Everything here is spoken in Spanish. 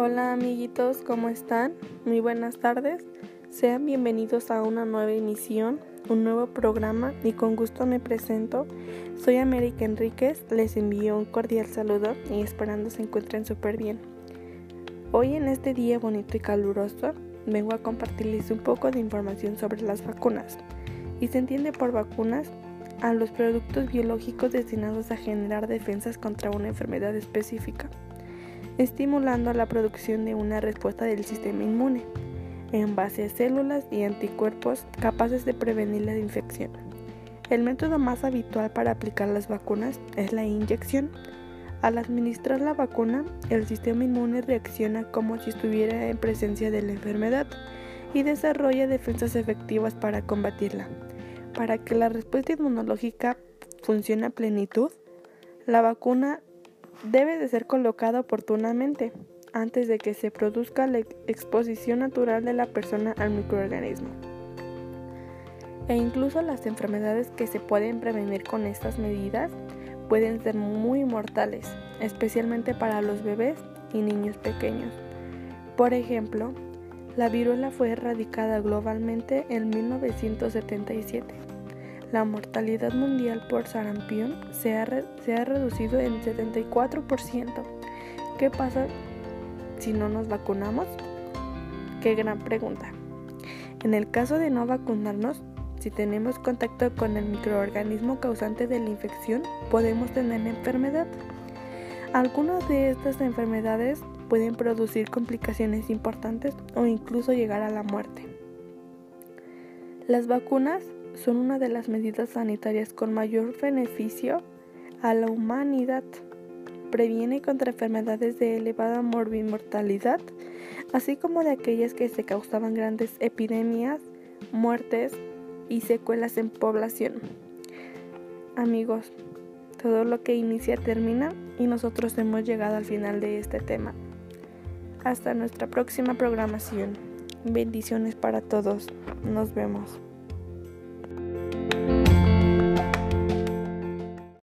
Hola amiguitos, ¿cómo están? Muy buenas tardes. Sean bienvenidos a una nueva emisión, un nuevo programa y con gusto me presento. Soy América Enríquez, les envío un cordial saludo y esperando se encuentren súper bien. Hoy en este día bonito y caluroso vengo a compartirles un poco de información sobre las vacunas. Y se entiende por vacunas a los productos biológicos destinados a generar defensas contra una enfermedad específica, estimulando la producción de una respuesta del sistema inmune en base a células y anticuerpos capaces de prevenir la infección. El método más habitual para aplicar las vacunas es la inyección. Al administrar la vacuna, el sistema inmune reacciona como si estuviera en presencia de la enfermedad y desarrolla defensas efectivas para combatirla. Para que la respuesta inmunológica funcione a plenitud, la vacuna debe de ser colocada oportunamente antes de que se produzca la exposición natural de la persona al microorganismo. E incluso las enfermedades que se pueden prevenir con estas medidas pueden ser muy mortales, especialmente para los bebés y niños pequeños. Por ejemplo, la viruela fue erradicada globalmente en 1977. La mortalidad mundial por sarampión se ha, se ha reducido en 74%. ¿Qué pasa si no nos vacunamos? Qué gran pregunta. En el caso de no vacunarnos, si tenemos contacto con el microorganismo causante de la infección, podemos tener enfermedad. Algunas de estas enfermedades pueden producir complicaciones importantes o incluso llegar a la muerte. Las vacunas son una de las medidas sanitarias con mayor beneficio a la humanidad. Previene contra enfermedades de elevada mortalidad, así como de aquellas que se causaban grandes epidemias, muertes y secuelas en población. Amigos, todo lo que inicia termina y nosotros hemos llegado al final de este tema. Hasta nuestra próxima programación. Bendiciones para todos. Nos vemos. Bye.